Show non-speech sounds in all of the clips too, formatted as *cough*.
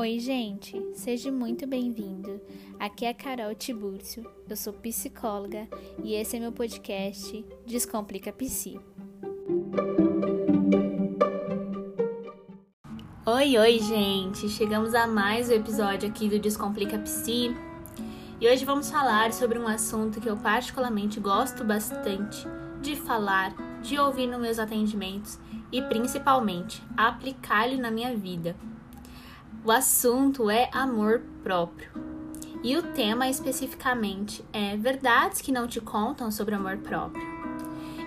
Oi, gente, seja muito bem-vindo. Aqui é a Carol Tibúrcio, eu sou psicóloga e esse é meu podcast Descomplica Psi. Oi, oi, gente! Chegamos a mais um episódio aqui do Descomplica Psi e hoje vamos falar sobre um assunto que eu particularmente gosto bastante de falar, de ouvir nos meus atendimentos e principalmente aplicá-lo na minha vida o assunto é amor próprio. E o tema especificamente é verdades que não te contam sobre amor próprio.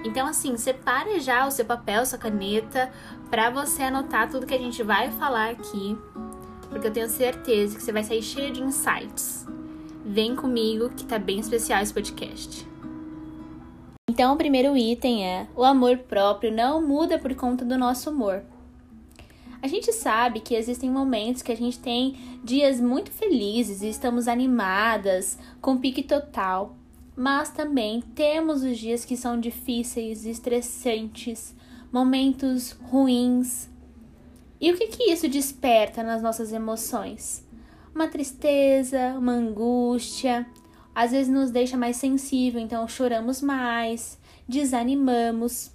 Então, assim, separe já o seu papel, sua caneta, para você anotar tudo que a gente vai falar aqui, porque eu tenho certeza que você vai sair cheio de insights. Vem comigo que tá bem especial esse podcast. Então, o primeiro item é: o amor próprio não muda por conta do nosso humor. A gente sabe que existem momentos que a gente tem dias muito felizes e estamos animadas, com pique total, mas também temos os dias que são difíceis, estressantes, momentos ruins. E o que que isso desperta nas nossas emoções? Uma tristeza, uma angústia, às vezes nos deixa mais sensível, então choramos mais, desanimamos.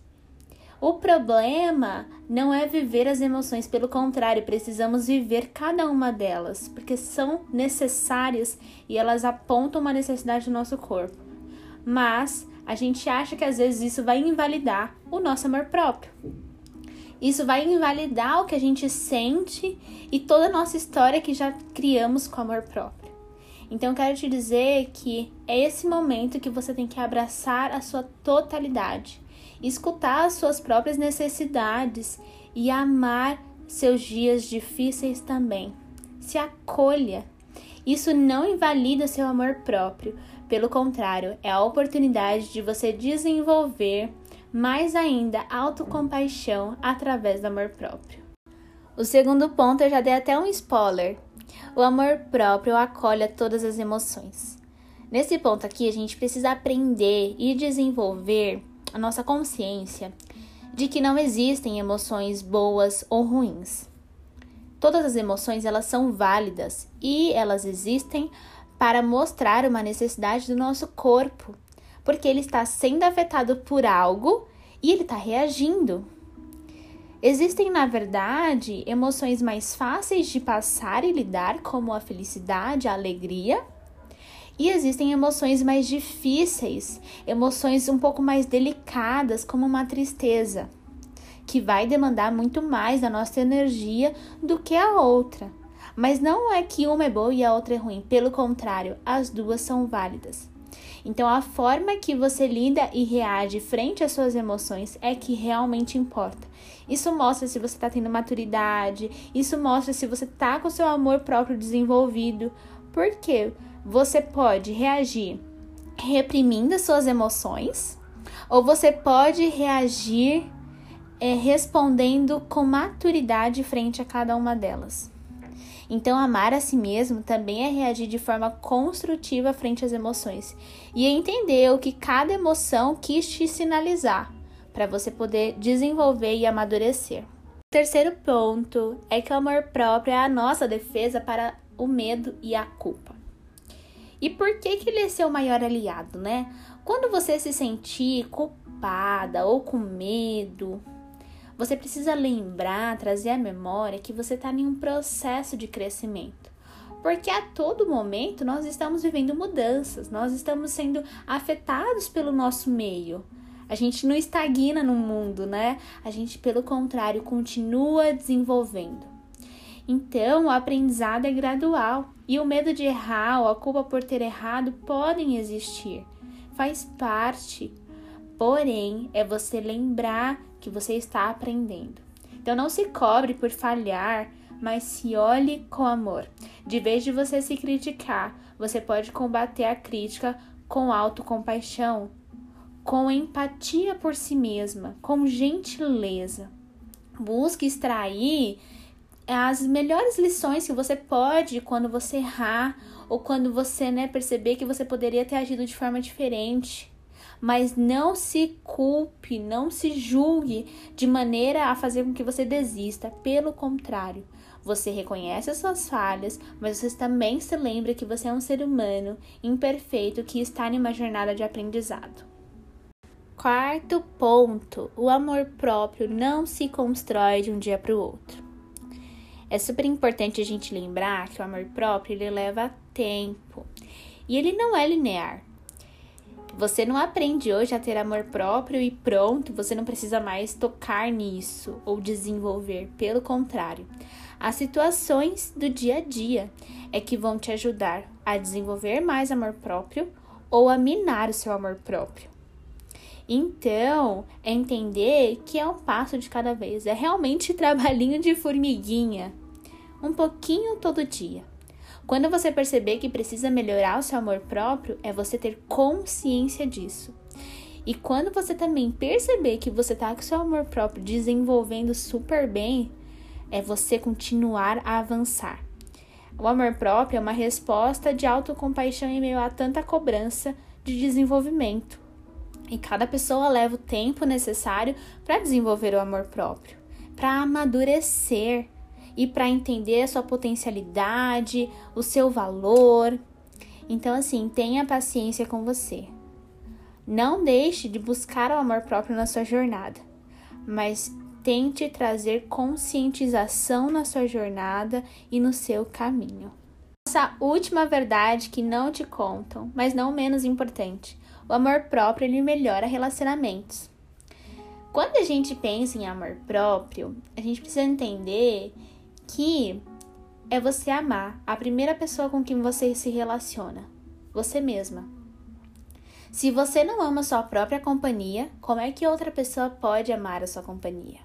O problema não é viver as emoções, pelo contrário, precisamos viver cada uma delas, porque são necessárias e elas apontam uma necessidade do nosso corpo. Mas a gente acha que às vezes isso vai invalidar o nosso amor próprio. Isso vai invalidar o que a gente sente e toda a nossa história que já criamos com amor próprio. Então, quero te dizer que é esse momento que você tem que abraçar a sua totalidade escutar as suas próprias necessidades e amar seus dias difíceis também. Se acolha. Isso não invalida seu amor próprio, pelo contrário, é a oportunidade de você desenvolver mais ainda autocompaixão através do amor próprio. O segundo ponto eu já dei até um spoiler. O amor próprio acolhe todas as emoções. Nesse ponto aqui, a gente precisa aprender e desenvolver a nossa consciência de que não existem emoções boas ou ruins. Todas as emoções elas são válidas e elas existem para mostrar uma necessidade do nosso corpo, porque ele está sendo afetado por algo e ele está reagindo. Existem, na verdade, emoções mais fáceis de passar e lidar, como a felicidade, a alegria, e existem emoções mais difíceis, emoções um pouco mais delicadas, como uma tristeza, que vai demandar muito mais da nossa energia do que a outra. Mas não é que uma é boa e a outra é ruim, pelo contrário, as duas são válidas. Então, a forma que você lida e reage frente às suas emoções é que realmente importa. Isso mostra se você está tendo maturidade, isso mostra se você está com seu amor próprio desenvolvido. Por quê? Você pode reagir reprimindo suas emoções, ou você pode reagir é, respondendo com maturidade frente a cada uma delas. Então, amar a si mesmo também é reagir de forma construtiva frente às emoções e entender o que cada emoção quis te sinalizar para você poder desenvolver e amadurecer. O terceiro ponto é que o amor próprio é a nossa defesa para o medo e a culpa. E por que, que ele é seu maior aliado, né? Quando você se sentir culpada ou com medo, você precisa lembrar, trazer à memória que você está em um processo de crescimento. Porque a todo momento nós estamos vivendo mudanças, nós estamos sendo afetados pelo nosso meio. A gente não estagna no mundo, né? A gente, pelo contrário, continua desenvolvendo. Então, o aprendizado é gradual e o medo de errar ou a culpa por ter errado podem existir. Faz parte. Porém, é você lembrar que você está aprendendo. Então, não se cobre por falhar, mas se olhe com amor. De vez de você se criticar, você pode combater a crítica com autocompaixão, com empatia por si mesma, com gentileza. Busque extrair as melhores lições que você pode quando você errar ou quando você né, perceber que você poderia ter agido de forma diferente. Mas não se culpe, não se julgue de maneira a fazer com que você desista. Pelo contrário, Você reconhece as suas falhas, mas você também se lembra que você é um ser humano imperfeito que está em uma jornada de aprendizado. Quarto ponto: o amor próprio não se constrói de um dia para o outro. É super importante a gente lembrar que o amor próprio ele leva tempo e ele não é linear. Você não aprende hoje a ter amor próprio e pronto, você não precisa mais tocar nisso ou desenvolver. Pelo contrário, as situações do dia a dia é que vão te ajudar a desenvolver mais amor próprio ou a minar o seu amor próprio. Então, é entender que é um passo de cada vez, é realmente *laughs* trabalhinho de formiguinha, um pouquinho todo dia. Quando você perceber que precisa melhorar o seu amor próprio, é você ter consciência disso. E quando você também perceber que você tá com seu amor próprio desenvolvendo super bem, é você continuar a avançar. O amor próprio é uma resposta de autocompaixão em meio a tanta cobrança de desenvolvimento. E cada pessoa leva o tempo necessário para desenvolver o amor próprio, para amadurecer, e para entender a sua potencialidade, o seu valor. Então, assim, tenha paciência com você. Não deixe de buscar o amor próprio na sua jornada, mas tente trazer conscientização na sua jornada e no seu caminho. Essa última verdade que não te contam, mas não menos importante, o amor próprio ele melhora relacionamentos. Quando a gente pensa em amor próprio, a gente precisa entender que é você amar a primeira pessoa com quem você se relaciona, você mesma. Se você não ama sua própria companhia, como é que outra pessoa pode amar a sua companhia?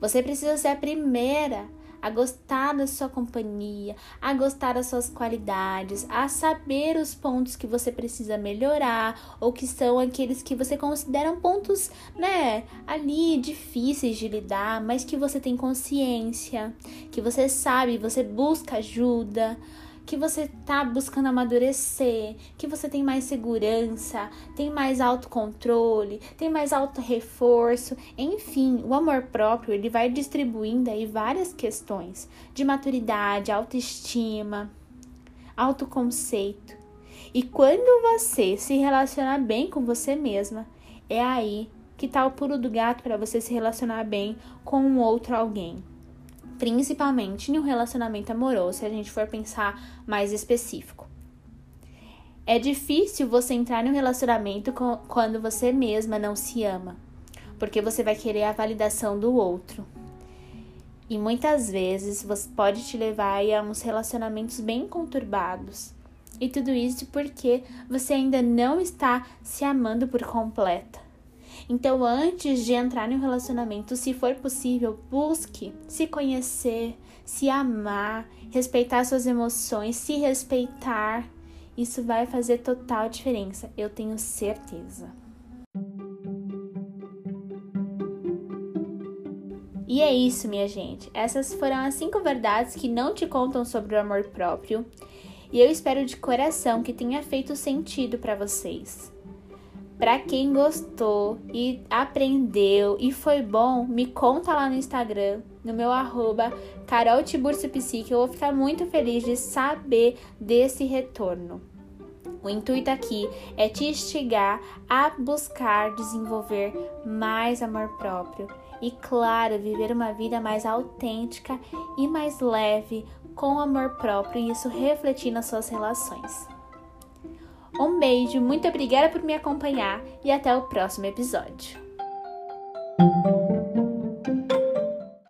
Você precisa ser a primeira a gostar da sua companhia, a gostar das suas qualidades, a saber os pontos que você precisa melhorar ou que são aqueles que você considera pontos, né, ali difíceis de lidar, mas que você tem consciência, que você sabe, você busca ajuda que você tá buscando amadurecer, que você tem mais segurança, tem mais autocontrole, tem mais auto-reforço, enfim, o amor próprio ele vai distribuindo aí várias questões de maturidade, autoestima, autoconceito. E quando você se relacionar bem com você mesma, é aí que tá o pulo do gato para você se relacionar bem com um outro alguém principalmente em um relacionamento amoroso, se a gente for pensar mais específico. É difícil você entrar em um relacionamento quando você mesma não se ama, porque você vai querer a validação do outro. E muitas vezes você pode te levar a uns relacionamentos bem conturbados. E tudo isso porque você ainda não está se amando por completa. Então, antes de entrar em um relacionamento, se for possível, busque se conhecer, se amar, respeitar suas emoções, se respeitar. Isso vai fazer total diferença, eu tenho certeza. E é isso, minha gente. Essas foram as cinco verdades que não te contam sobre o amor próprio. E eu espero de coração que tenha feito sentido para vocês. Para quem gostou e aprendeu e foi bom, me conta lá no Instagram, no meu arroba Carol Psique. Eu vou ficar muito feliz de saber desse retorno. O intuito aqui é te instigar a buscar desenvolver mais amor próprio e, claro, viver uma vida mais autêntica e mais leve com amor próprio e isso refletir nas suas relações. Um beijo, muito obrigada por me acompanhar e até o próximo episódio.